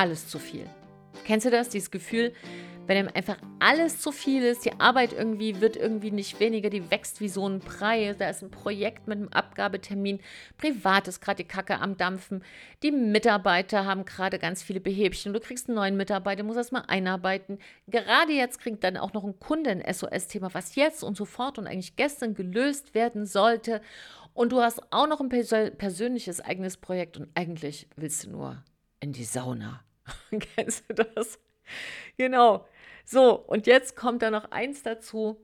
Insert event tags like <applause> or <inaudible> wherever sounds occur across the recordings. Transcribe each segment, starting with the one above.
alles zu viel. Kennst du das? Dieses Gefühl, wenn einem einfach alles zu viel ist, die Arbeit irgendwie wird irgendwie nicht weniger, die wächst wie so ein Brei, da ist ein Projekt mit einem Abgabetermin, privat ist gerade die Kacke am Dampfen, die Mitarbeiter haben gerade ganz viele Behebchen, du kriegst einen neuen Mitarbeiter, musst erst mal einarbeiten. Gerade jetzt kriegt dann auch noch ein Kunde ein SOS-Thema, was jetzt und sofort und eigentlich gestern gelöst werden sollte. Und du hast auch noch ein persönliches eigenes Projekt und eigentlich willst du nur in die Sauna. <laughs> Kennst du das? Genau. So, und jetzt kommt da noch eins dazu.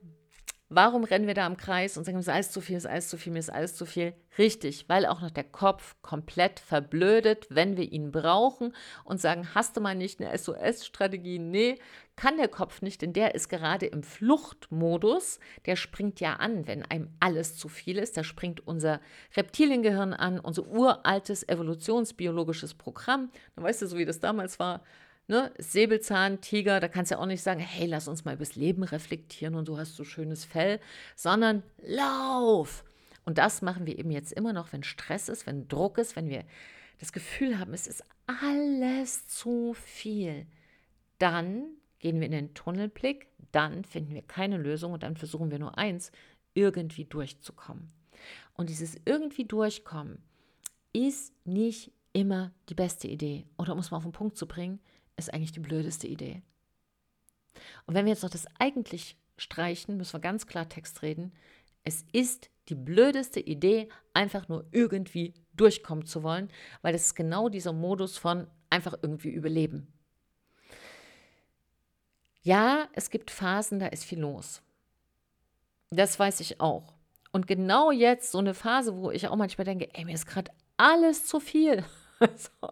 Warum rennen wir da im Kreis und sagen, es ist alles zu viel, es ist alles zu viel, mir ist alles zu viel? Richtig, weil auch noch der Kopf komplett verblödet, wenn wir ihn brauchen und sagen, hast du mal nicht eine SOS-Strategie? Nee, kann der Kopf nicht, denn der ist gerade im Fluchtmodus. Der springt ja an, wenn einem alles zu viel ist. Da springt unser Reptiliengehirn an, unser uraltes evolutionsbiologisches Programm. Dann weißt du, so wie das damals war, ne, Säbelzahn, Tiger, da kannst du ja auch nicht sagen, hey, lass uns mal übers Leben reflektieren und du hast so schönes Fell, sondern lauf. Und das machen wir eben jetzt immer noch, wenn Stress ist, wenn Druck ist, wenn wir das Gefühl haben, es ist alles zu viel. Dann gehen wir in den Tunnelblick, dann finden wir keine Lösung und dann versuchen wir nur eins, irgendwie durchzukommen. Und dieses irgendwie durchkommen ist nicht immer die beste Idee. Oder um es mal auf den Punkt zu bringen, ist eigentlich die blödeste Idee. Und wenn wir jetzt noch das eigentlich streichen, müssen wir ganz klar Text reden. Es ist die blödeste Idee, einfach nur irgendwie durchkommen zu wollen, weil es ist genau dieser Modus von einfach irgendwie überleben. Ja, es gibt Phasen, da ist viel los. Das weiß ich auch. Und genau jetzt so eine Phase, wo ich auch manchmal denke, ey, mir ist gerade alles zu viel. <laughs> so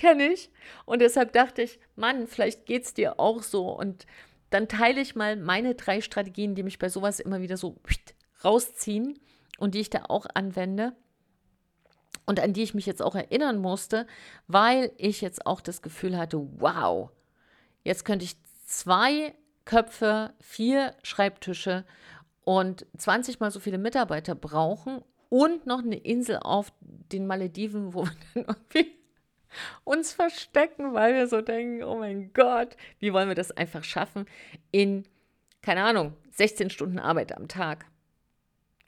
kenne ich. Und deshalb dachte ich, Mann, vielleicht geht es dir auch so. Und dann teile ich mal meine drei Strategien, die mich bei sowas immer wieder so rausziehen und die ich da auch anwende und an die ich mich jetzt auch erinnern musste, weil ich jetzt auch das Gefühl hatte, wow, jetzt könnte ich zwei Köpfe, vier Schreibtische und 20 mal so viele Mitarbeiter brauchen und noch eine Insel auf den Malediven, wo wir dann <laughs> irgendwie uns verstecken, weil wir so denken, oh mein Gott, wie wollen wir das einfach schaffen in, keine Ahnung, 16 Stunden Arbeit am Tag.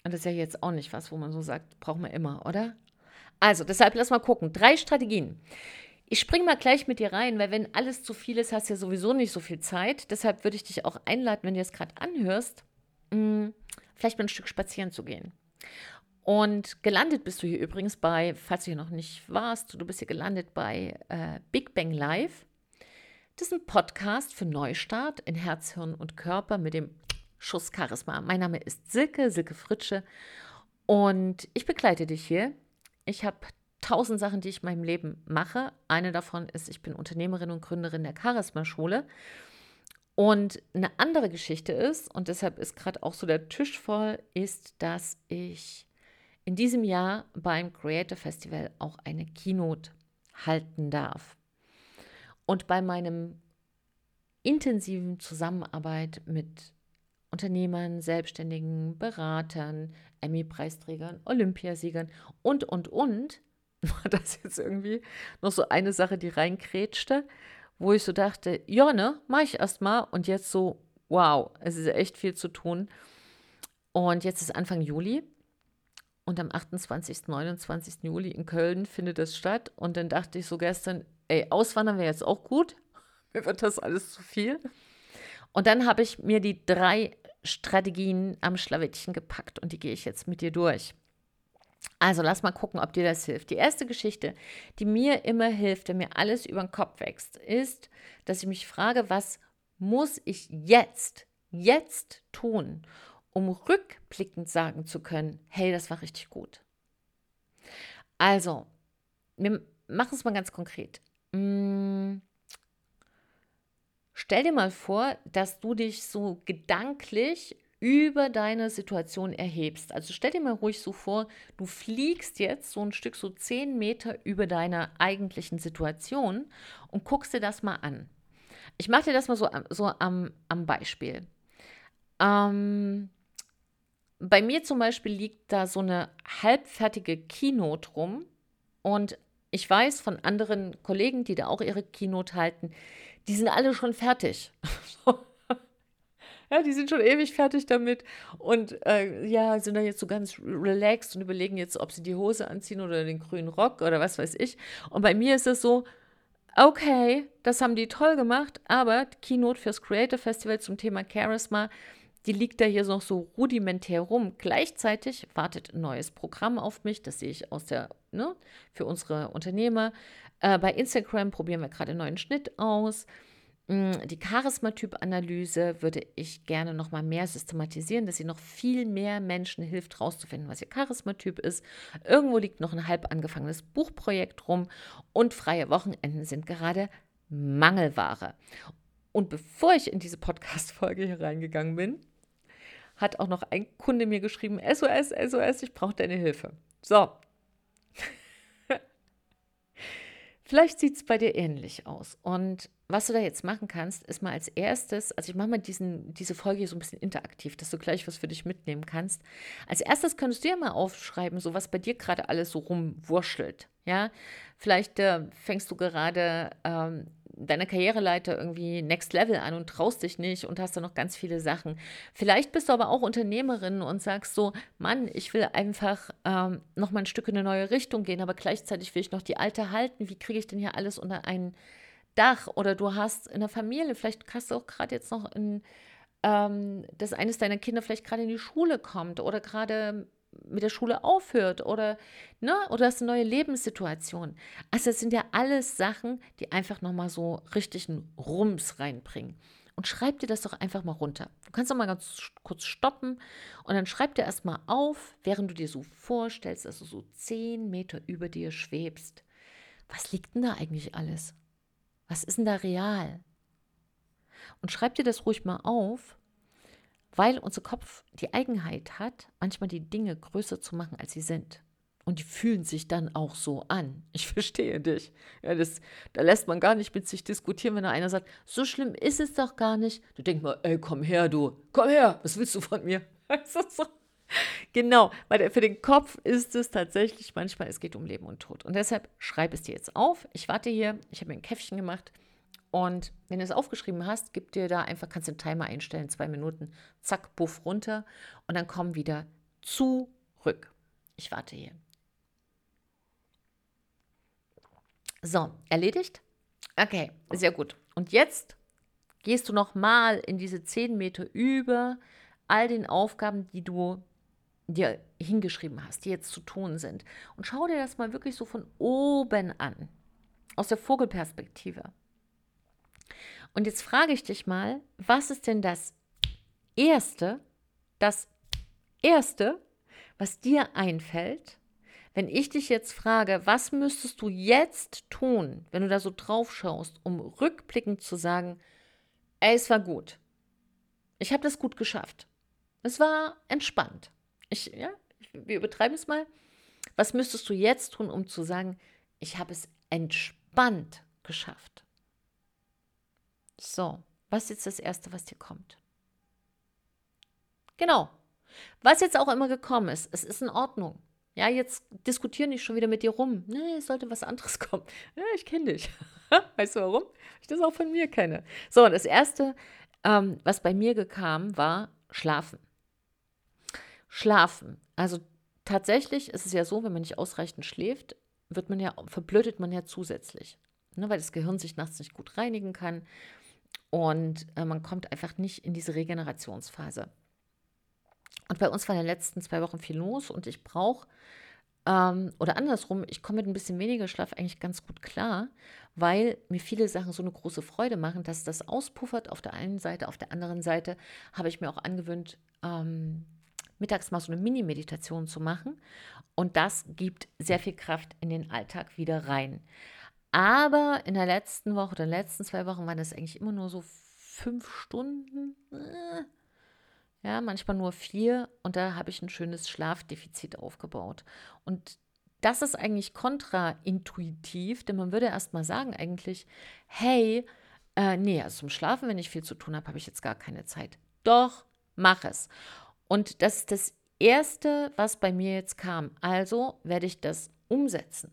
Und das ist ja jetzt auch nicht was, wo man so sagt, brauchen wir immer, oder? Also, deshalb lass mal gucken. Drei Strategien. Ich springe mal gleich mit dir rein, weil wenn alles zu viel ist, hast du ja sowieso nicht so viel Zeit. Deshalb würde ich dich auch einladen, wenn du es gerade anhörst, mh, hm, vielleicht mal ein Stück spazieren zu gehen. Und gelandet bist du hier übrigens bei, falls du hier noch nicht warst, du bist hier gelandet bei äh, Big Bang Live. Das ist ein Podcast für Neustart in Herz, Hirn und Körper mit dem Schuss Charisma. Mein Name ist Silke, Silke Fritsche und ich begleite dich hier. Ich habe tausend Sachen, die ich in meinem Leben mache. Eine davon ist, ich bin Unternehmerin und Gründerin der Charisma-Schule. Und eine andere Geschichte ist, und deshalb ist gerade auch so der Tisch voll, ist, dass ich in diesem Jahr beim Creator Festival auch eine Keynote halten darf. Und bei meinem intensiven Zusammenarbeit mit Unternehmern, Selbstständigen, Beratern, Emmy-Preisträgern, Olympiasiegern und, und, und, <laughs> war das jetzt irgendwie noch so eine Sache, die reinkrätschte, wo ich so dachte, ja, ne, mach ich erstmal und jetzt so, wow, es ist echt viel zu tun. Und jetzt ist Anfang Juli und am 28., 29. Juli in Köln findet es statt. Und dann dachte ich so gestern, ey, auswandern wäre jetzt auch gut. <laughs> Mir wird das alles zu viel. Und dann habe ich mir die drei Strategien am Schlawittchen gepackt und die gehe ich jetzt mit dir durch. Also lass mal gucken, ob dir das hilft. Die erste Geschichte, die mir immer hilft, wenn mir alles über den Kopf wächst, ist, dass ich mich frage, was muss ich jetzt, jetzt tun, um rückblickend sagen zu können, hey, das war richtig gut. Also, wir machen es mal ganz konkret. Hm, stell dir mal vor, dass du dich so gedanklich über deine Situation erhebst. Also stell dir mal ruhig so vor, du fliegst jetzt so ein Stück, so zehn Meter über deiner eigentlichen Situation und guckst dir das mal an. Ich mache dir das mal so, so am, am Beispiel. Ähm, bei mir zum Beispiel liegt da so eine halbfertige Keynote rum und ich weiß von anderen Kollegen, die da auch ihre Keynote halten, die sind alle schon fertig. <laughs> ja, die sind schon ewig fertig damit und äh, ja, sind da jetzt so ganz relaxed und überlegen jetzt, ob sie die Hose anziehen oder den grünen Rock oder was weiß ich. Und bei mir ist es so, okay, das haben die toll gemacht, aber Keynote fürs Creative Festival zum Thema Charisma, die liegt da hier noch so rudimentär rum. Gleichzeitig wartet ein neues Programm auf mich, das sehe ich aus der, ne, für unsere Unternehmer. Äh, bei Instagram probieren wir gerade einen neuen Schnitt aus. Mm, die Charismatyp-Analyse würde ich gerne noch mal mehr systematisieren, dass sie noch viel mehr Menschen hilft, herauszufinden, was ihr Charismatyp ist. Irgendwo liegt noch ein halb angefangenes Buchprojekt rum und freie Wochenenden sind gerade Mangelware. Und bevor ich in diese Podcast-Folge hier reingegangen bin, hat auch noch ein Kunde mir geschrieben: SOS, SOS, ich brauche deine Hilfe. So. <laughs> Vielleicht sieht es bei dir ähnlich aus. Und was du da jetzt machen kannst, ist mal als erstes, also ich mache mal diesen, diese Folge hier so ein bisschen interaktiv, dass du gleich was für dich mitnehmen kannst. Als erstes könntest du ja mal aufschreiben, so was bei dir gerade alles so rumwurschtelt. Ja, vielleicht äh, fängst du gerade ähm, deine Karriereleiter irgendwie Next Level an und traust dich nicht und hast da noch ganz viele Sachen. Vielleicht bist du aber auch Unternehmerin und sagst so, Mann, ich will einfach ähm, noch mal ein Stück in eine neue Richtung gehen, aber gleichzeitig will ich noch die alte halten. Wie kriege ich denn hier alles unter ein Dach? Oder du hast in der Familie, vielleicht hast du auch gerade jetzt noch in, ähm, dass eines deiner Kinder vielleicht gerade in die Schule kommt oder gerade mit der Schule aufhört oder, ne, oder hast eine neue Lebenssituation. Also das sind ja alles Sachen, die einfach nochmal so richtig einen Rums reinbringen. Und schreib dir das doch einfach mal runter. Du kannst doch mal ganz kurz stoppen und dann schreib dir erstmal auf, während du dir so vorstellst, dass du so zehn Meter über dir schwebst. Was liegt denn da eigentlich alles? Was ist denn da real? Und schreib dir das ruhig mal auf weil unser Kopf die Eigenheit hat, manchmal die Dinge größer zu machen, als sie sind. Und die fühlen sich dann auch so an. Ich <laughs> verstehe dich. Ja, das, da lässt man gar nicht mit sich diskutieren, wenn da einer sagt, so schlimm ist es doch gar nicht. Du denkst mal, ey, komm her, du, komm her, was willst du von mir? <laughs> Genau, weil für den Kopf ist es tatsächlich manchmal, es geht um Leben und Tod. Und deshalb schreib es dir jetzt auf. Ich warte hier, ich habe mir ein Käffchen gemacht. Und wenn du es aufgeschrieben hast, gib dir da einfach, kannst den Timer einstellen, zwei Minuten, zack, buff runter und dann komm wieder zurück. Ich warte hier. So, erledigt? Okay, sehr gut. Und jetzt gehst du nochmal in diese zehn Meter über all den Aufgaben, die du dir hingeschrieben hast, die jetzt zu tun sind. Und schau dir das mal wirklich so von oben an, aus der Vogelperspektive. Und jetzt frage ich dich mal, was ist denn das Erste, das Erste, was dir einfällt, wenn ich dich jetzt frage, was müsstest du jetzt tun, wenn du da so drauf schaust, um rückblickend zu sagen, ey, es war gut. Ich habe das gut geschafft. Es war entspannt. Ich, ja, wir übertreiben es mal. Was müsstest du jetzt tun, um zu sagen, ich habe es entspannt geschafft? So, was ist jetzt das Erste, was dir kommt? Genau. Was jetzt auch immer gekommen ist, es ist in Ordnung. Ja, jetzt diskutiere nicht schon wieder mit dir rum. Nee, es sollte was anderes <laughs> kommen. Ja, ich kenne dich. <laughs> weißt du warum? Ich das auch von mir kenne. So, und das Erste, ähm, was bei mir kam, war Schlafen. Schlafen. Also tatsächlich ist es ja so, wenn man nicht ausreichend schläft, wird man ja, verblödet man ja zusätzlich. Ne, weil das Gehirn sich nachts nicht gut reinigen kann. Und äh, man kommt einfach nicht in diese Regenerationsphase. Und bei uns war in den letzten zwei Wochen viel los und ich brauche, ähm, oder andersrum, ich komme mit ein bisschen weniger Schlaf eigentlich ganz gut klar, weil mir viele Sachen so eine große Freude machen, dass das auspuffert auf der einen Seite. Auf der anderen Seite habe ich mir auch angewöhnt, ähm, mittags mal so eine Mini-Meditation zu machen. Und das gibt sehr viel Kraft in den Alltag wieder rein. Aber in der letzten Woche in den letzten zwei Wochen waren das eigentlich immer nur so fünf Stunden. Äh, ja, manchmal nur vier. Und da habe ich ein schönes Schlafdefizit aufgebaut. Und das ist eigentlich kontraintuitiv, denn man würde erst mal sagen eigentlich, hey, äh, nee, also zum Schlafen, wenn ich viel zu tun habe, habe ich jetzt gar keine Zeit. Doch, mach es. Und das ist das Erste, was bei mir jetzt kam. Also werde ich das umsetzen.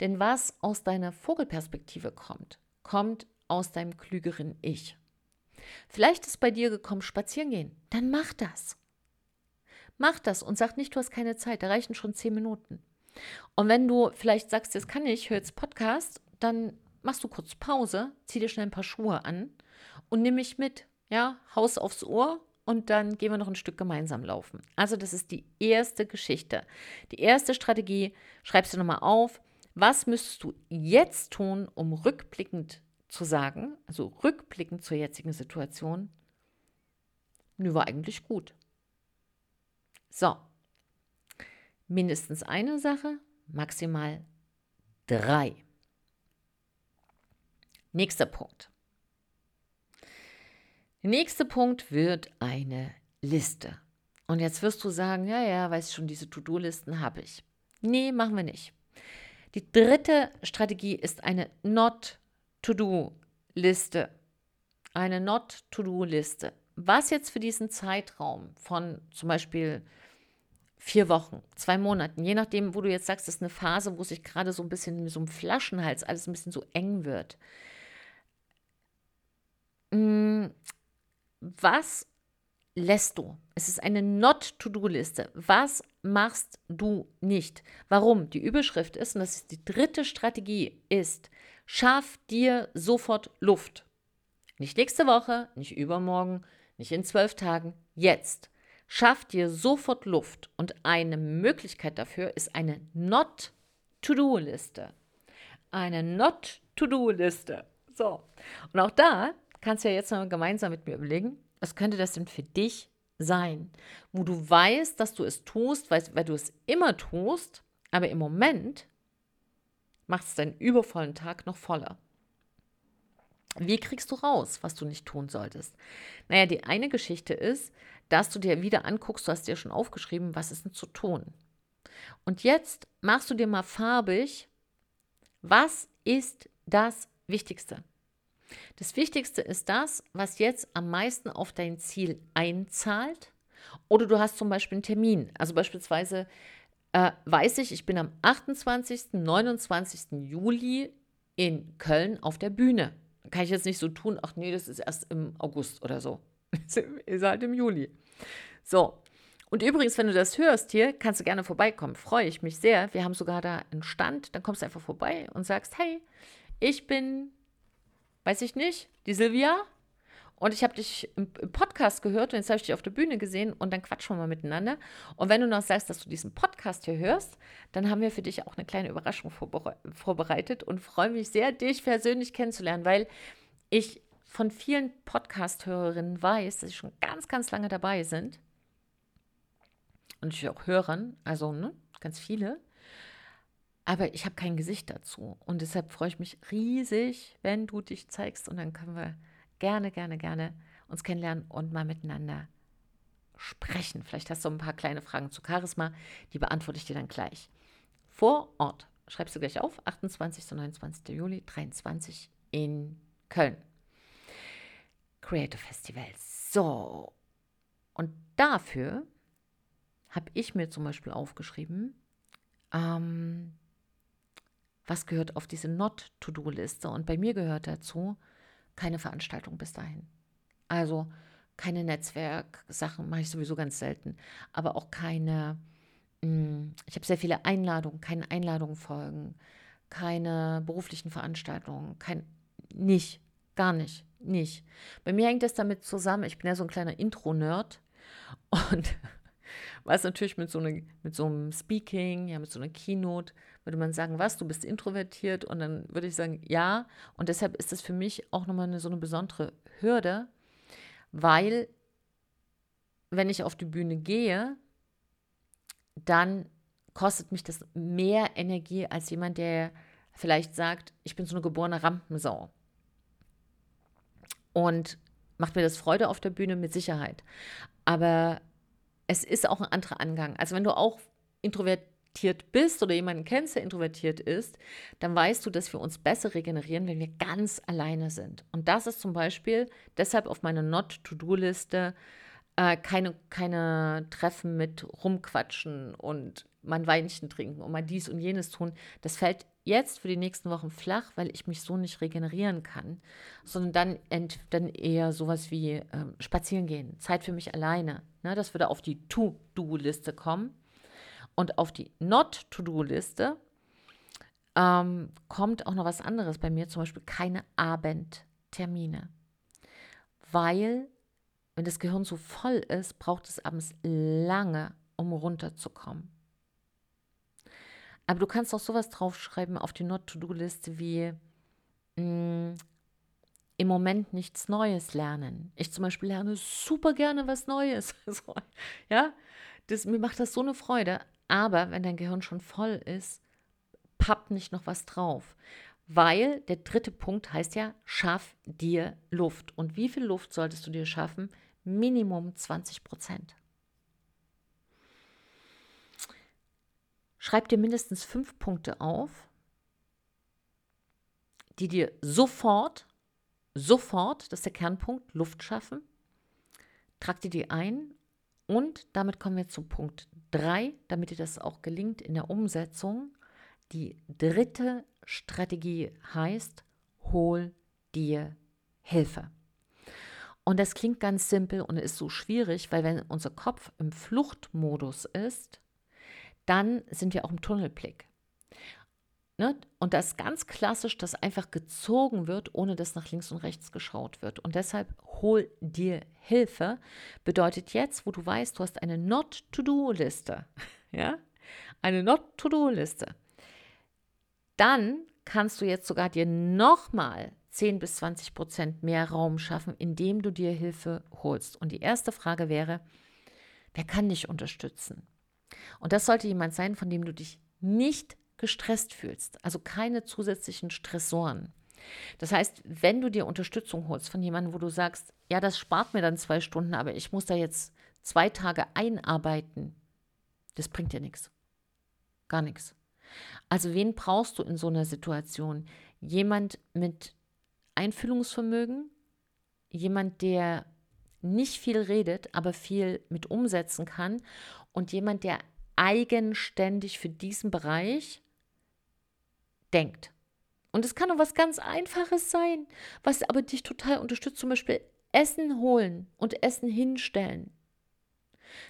Denn was aus deiner Vogelperspektive kommt, kommt aus deinem klügeren Ich. Vielleicht ist bei dir gekommen, spazieren gehen. Dann mach das. Mach das und sag nicht, du hast keine Zeit. Da reichen schon zehn Minuten. Und wenn du vielleicht sagst, das kann ich, hör jetzt Podcast, dann machst du kurz Pause, zieh dir schnell ein paar Schuhe an und nimm mich mit. Ja, Haus aufs Ohr und dann gehen wir noch ein Stück gemeinsam laufen. Also, das ist die erste Geschichte. Die erste Strategie, schreibst du nochmal auf. Was müsstest du jetzt tun, um rückblickend zu sagen, also rückblickend zur jetzigen Situation, nö, war eigentlich gut. So, mindestens eine Sache, maximal drei. Nächster Punkt. Der nächste Punkt wird eine Liste. Und jetzt wirst du sagen, ja, ja, weiß schon, diese To-Do-Listen habe ich. Nee, machen wir nicht. Die dritte Strategie ist eine Not To-Do-Liste. Eine Not-To-Do-Liste. Was jetzt für diesen Zeitraum von zum Beispiel vier Wochen, zwei Monaten, je nachdem, wo du jetzt sagst, das ist eine Phase, wo sich gerade so ein bisschen mit so einem Flaschenhals alles ein bisschen so eng wird. Mm, was lässt du? Es ist eine Not-To-Do-Liste. Was machst du nicht? Warum? Die Überschrift ist, und das ist die dritte Strategie, ist, Schaff dir sofort Luft. Nicht nächste Woche, nicht übermorgen, nicht in zwölf Tagen, jetzt. Schaff dir sofort Luft. Und eine Möglichkeit dafür ist eine Not-To-Do-Liste. Eine Not-To-Do-Liste. So. Und auch da kannst du ja jetzt mal gemeinsam mit mir überlegen, was könnte das denn für dich sein, wo du weißt, dass du es tust, weil, weil du es immer tust, aber im Moment macht es deinen übervollen Tag noch voller. Wie kriegst du raus, was du nicht tun solltest? Naja, die eine Geschichte ist, dass du dir wieder anguckst, du hast dir schon aufgeschrieben, was ist denn zu tun. Und jetzt machst du dir mal farbig, was ist das Wichtigste? Das Wichtigste ist das, was jetzt am meisten auf dein Ziel einzahlt. Oder du hast zum Beispiel einen Termin. Also beispielsweise äh, weiß ich, ich bin am 28., 29. Juli in Köln auf der Bühne. Kann ich jetzt nicht so tun, ach nee, das ist erst im August oder so. <laughs> ist halt im Juli. So. Und übrigens, wenn du das hörst hier, kannst du gerne vorbeikommen. Freue ich mich sehr. Wir haben sogar da einen Stand. Dann kommst du einfach vorbei und sagst, hey, ich bin, weiß ich nicht, die Silvia und ich habe dich im, Podcast gehört und jetzt habe ich dich auf der Bühne gesehen und dann quatschen wir mal miteinander. Und wenn du noch sagst, dass du diesen Podcast hier hörst, dann haben wir für dich auch eine kleine Überraschung vorbereitet und freue mich sehr, dich persönlich kennenzulernen, weil ich von vielen Podcast-Hörerinnen weiß, dass sie schon ganz, ganz lange dabei sind. Und natürlich auch Hörern, also ne, ganz viele. Aber ich habe kein Gesicht dazu. Und deshalb freue ich mich riesig, wenn du dich zeigst und dann können wir gerne, gerne, gerne uns kennenlernen und mal miteinander sprechen. Vielleicht hast du ein paar kleine Fragen zu Charisma, die beantworte ich dir dann gleich. Vor Ort, schreibst du gleich auf, 28. und 29. Juli 23 in Köln. Creative Festival. So, und dafür habe ich mir zum Beispiel aufgeschrieben, ähm, was gehört auf diese Not-To-Do-Liste. Und bei mir gehört dazu, keine Veranstaltung bis dahin. Also keine Netzwerksachen mache ich sowieso ganz selten, aber auch keine, hm, ich habe sehr viele Einladungen, keine Einladungen folgen, keine beruflichen Veranstaltungen, kein, nicht, gar nicht, nicht. Bei mir hängt das damit zusammen, ich bin ja so ein kleiner Intro-Nerd <laughs> und was natürlich mit so, eine, mit so einem Speaking, ja, mit so einer Keynote, würde man sagen, was, du bist introvertiert? Und dann würde ich sagen, ja. Und deshalb ist das für mich auch nochmal eine, so eine besondere Hürde, weil wenn ich auf die Bühne gehe, dann kostet mich das mehr Energie als jemand, der vielleicht sagt, ich bin so eine geborene Rampensau. Und macht mir das Freude auf der Bühne mit Sicherheit. Aber es ist auch ein anderer Angang. Also wenn du auch introvertiert introvertiert bist oder jemanden kennst, der introvertiert ist, dann weißt du, dass wir uns besser regenerieren, wenn wir ganz alleine sind. Und das ist zum Beispiel deshalb auf meiner Not-to-Do-Liste äh, keine, keine Treffen mit rumquatschen und mal ein Weinchen trinken und mal dies und jenes tun. Das fällt jetzt für die nächsten Wochen flach, weil ich mich so nicht regenerieren kann, sondern dann, ent, dann eher sowas wie äh, spazieren gehen, Zeit für mich alleine. Ne? Das würde auf die To-Do-Liste kommen. Und auf die Not-To-Do-Liste ähm, kommt auch noch was anderes bei mir, zum Beispiel keine Abendtermine. Weil, wenn das Gehirn so voll ist, braucht es abends lange, um runterzukommen. Aber du kannst auch sowas draufschreiben auf die Not-to-Do-Liste wie mh, mm, im Moment nichts Neues lernen. Ich zum Beispiel lerne super gerne was Neues. <laughs> ja, das, mir macht das so eine Freude. Aber wenn dein Gehirn schon voll ist, pappt nicht noch was drauf. Weil der dritte Punkt heißt ja, schaff dir Luft. Und wie viel Luft solltest du dir schaffen? Minimum 20 Prozent. Schreib dir mindestens fünf Punkte auf, die dir sofort, sofort, das ist der Kernpunkt, Luft schaffen. Trag dir die ein und damit kommen wir zu Punkt 3, damit dir das auch gelingt in der Umsetzung. Die dritte Strategie heißt, hol dir Hilfe. Und das klingt ganz simpel und ist so schwierig, weil wenn unser Kopf im Fluchtmodus ist, dann sind wir auch im Tunnelblick. Ne? Und das ist ganz klassisch, dass einfach gezogen wird, ohne dass nach links und rechts geschaut wird. Und deshalb hol dir Hilfe. Bedeutet jetzt, wo du weißt, du hast eine Not-to-Do-Liste. <laughs> Ja? Eine Not-to-Do-Liste. Dann kannst du jetzt sogar dir nochmal 10 bis 20 Prozent mehr Raum schaffen, indem du dir Hilfe holst. Und die erste Frage wäre, wer kann dich unterstützen? Und das sollte jemand sein, von dem du dich nicht gestresst fühlst, also keine zusätzlichen Stressoren. Das heißt, wenn du dir Unterstützung holst von jemandem, wo du sagst, ja, das spart mir dann zwei Stunden, aber ich muss da jetzt zwei Tage einarbeiten, das bringt dir nichts. Gar nichts. Also wen brauchst du in so einer Situation? Jemand mit Einfühlungsvermögen, jemand, der nicht viel redet, aber viel mit umsetzen kann und jemand, der eigenständig für diesen Bereich denkt. Und es kann auch was ganz Einfaches sein, was aber dich total unterstützt, zum Beispiel Essen holen und Essen hinstellen.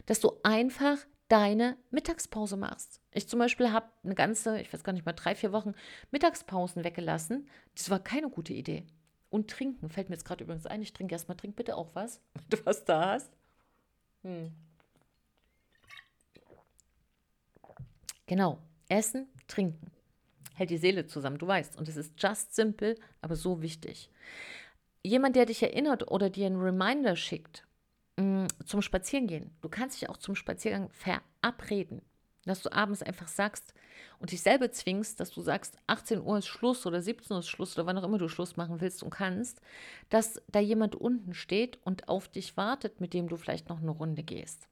Dass du einfach deine Mittagspause machst. Ich zum Beispiel habe eine ganze, ich weiß gar nicht mal, drei, vier Wochen Mittagspausen weggelassen. Das war keine gute Idee. Und trinken, fällt mir jetzt gerade übrigens ein, ich trinke erstmal, trink bitte auch was, <laughs> wenn du was da hast. Hm. Genau, essen, trinken. Hält die Seele zusammen, du weißt. Und es ist just simple, aber so wichtig. Jemand, der dich erinnert oder dir einen Reminder schickt mh, mm, zum Spazierengehen. Du kannst dich auch zum Spaziergang verabreden. Dass du abends einfach sagst und dich selber zwingst, dass du sagst, 18 Uhr ist Schluss oder 17 Uhr ist Schluss oder wann auch immer du Schluss machen willst und kannst, dass da jemand unten steht und auf dich wartet, mit dem du vielleicht noch eine Runde gehst.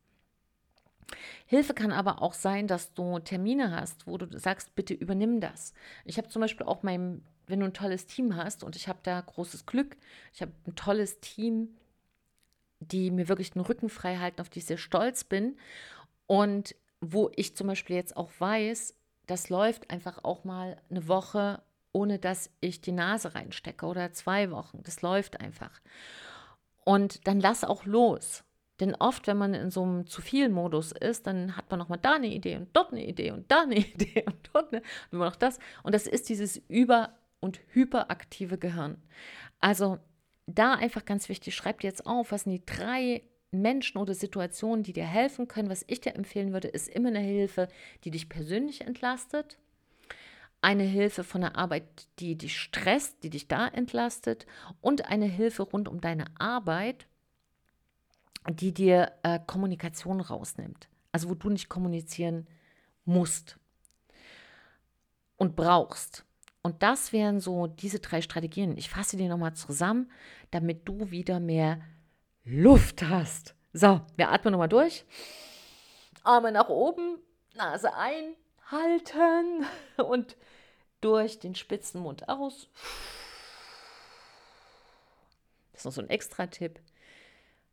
Hilfe kann aber auch sein, dass du Termine hast, wo du sagst, bitte übernimm das. Ich habe zum Beispiel auch mein, wenn du ein tolles Team hast und ich habe da großes Glück, ich habe ein tolles Team, die mir wirklich den Rücken frei halten, auf die ich sehr stolz bin und wo ich zum Beispiel jetzt auch weiß, das läuft einfach auch mal eine Woche, ohne dass ich die Nase reinstecke oder zwei Wochen. Das läuft einfach. Und dann lass auch los. Denn oft, wenn man in so einem zu viel Modus ist, dann hat man nochmal da eine Idee und dort eine Idee und da eine <laughs> Idee und dort eine und immer noch das. Und das ist dieses über- und hyperaktive Gehirn. Also da einfach ganz wichtig, schreib dir jetzt auf, was sind die drei Menschen oder Situationen, die dir helfen können. Was ich dir empfehlen würde, ist immer eine Hilfe, die dich persönlich entlastet. Eine Hilfe von der Arbeit, die dich stresst, die dich da entlastet. Und eine Hilfe rund um deine Arbeit, die dir äh, Kommunikation rausnimmt. Also wo du nicht kommunizieren musst und brauchst. Und das wären so diese drei Strategien. Ich fasse die nochmal zusammen, damit du wieder mehr Luft hast. So, wir atmen nochmal durch. Arme nach oben, Nase einhalten <laughs> und durch den spitzen Mund aus. Das ist noch so ein Extra-Tipp.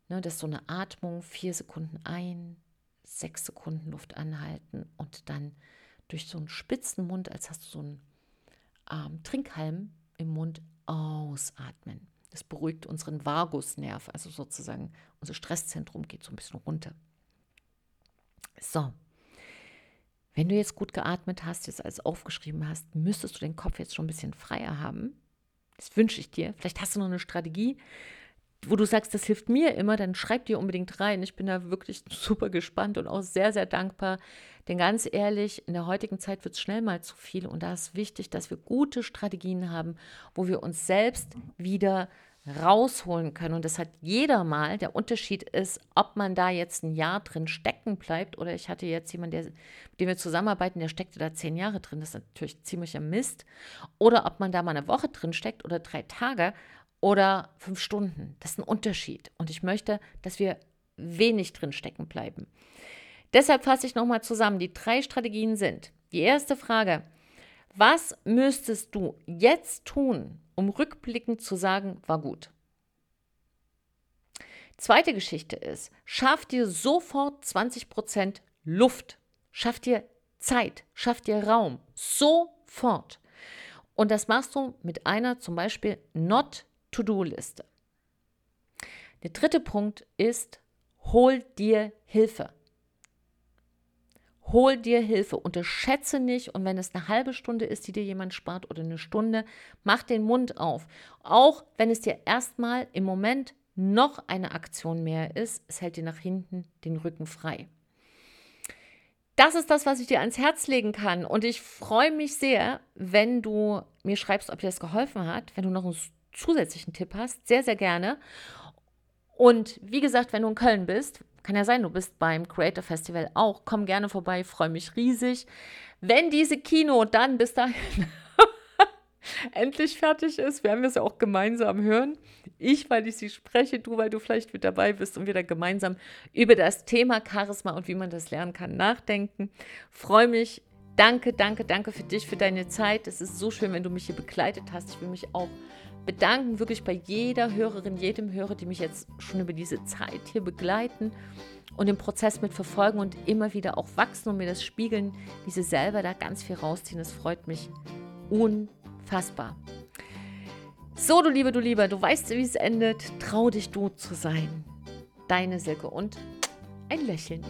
Ne, das ist so eine Atmung, vier Sekunden ein, sechs Sekunden Luft anhalten und dann durch so einen spitzen Mund, als hast du so einen ähm, Trinkhalm im Mund ausatmen. Das beruhigt unseren Vagusnerv, also sozusagen unser Stresszentrum geht so ein bisschen runter. So, wenn du jetzt gut geatmet hast, jetzt alles aufgeschrieben hast, müsstest du den Kopf jetzt schon ein bisschen freier haben. Das wünsche ich dir. Vielleicht hast du noch eine Strategie, wo du sagst, das hilft mir immer, dann schreib dir unbedingt rein. Ich bin da wirklich <laughs> super gespannt und auch sehr, sehr dankbar. Denn ganz ehrlich, in der heutigen Zeit wird es schnell mal zu viel und da ist wichtig, dass wir gute Strategien haben, wo wir uns selbst wieder rausholen können. Und das hat jeder mal. Der Unterschied ist, ob man da jetzt ein Jahr drin stecken bleibt oder ich hatte jetzt jemanden, der, mit dem wir zusammenarbeiten, der steckte da zehn Jahre drin. Das ist natürlich ziemlicher Mist. Oder ob man da mal eine Woche drin steckt oder drei Tage oder fünf Stunden. Das ist ein Unterschied. Und ich möchte, dass wir wenig drin stecken bleiben. Deshalb fasse ich nochmal zusammen. Die drei Strategien sind, die erste Frage, was müsstest du jetzt tun, um rückblickend zu sagen, war gut? Zweite Geschichte ist, schaff dir sofort 20% Luft. Schaff dir Zeit, schaff dir Raum. Sofort. Und das machst du mit einer zum Beispiel Not To-Do-Liste. Der dritte Punkt ist, hol dir Hilfe. Hol dir Hilfe, unterschätze nicht und wenn es eine halbe Stunde ist, die dir jemand spart oder eine Stunde, mach den Mund auf. Auch wenn es dir erstmal im Moment noch eine Aktion mehr ist, es hält dir nach hinten den Rücken frei. Das ist das, was ich dir ans Herz legen kann und ich freue mich sehr, wenn du mir schreibst, ob dir das geholfen hat, wenn du noch einen zusätzlichen Tipp hast, sehr, sehr gerne. Und wie gesagt, wenn du in Köln bist, kann ja sein, du bist beim Creator Festival auch, komm gerne vorbei, freue mich riesig. Wenn diese Kino dann bis dahin <laughs> endlich fertig ist, werden wir es ja auch gemeinsam hören. Ich, weil ich sie spreche, du, weil du vielleicht mit dabei bist und wir dann gemeinsam über das Thema Charisma und wie man das lernen kann, nachdenken. Freue mich. Danke, danke, danke für dich, für deine Zeit. Es ist so schön, wenn du mich hier begleitet hast. Ich will mich auch bedanken, wirklich bei jeder Hörerin, jedem Hörer, die mich jetzt schon über diese Zeit hier begleiten und den Prozess mit verfolgen und immer wieder auch wachsen und mir das spiegeln, wie sie selber da ganz viel rausziehen. Das freut mich unfassbar. So, du Liebe, du Lieber, du weißt, wie es endet. Trau dich, du zu sein. Deine Silke und ein Lächeln.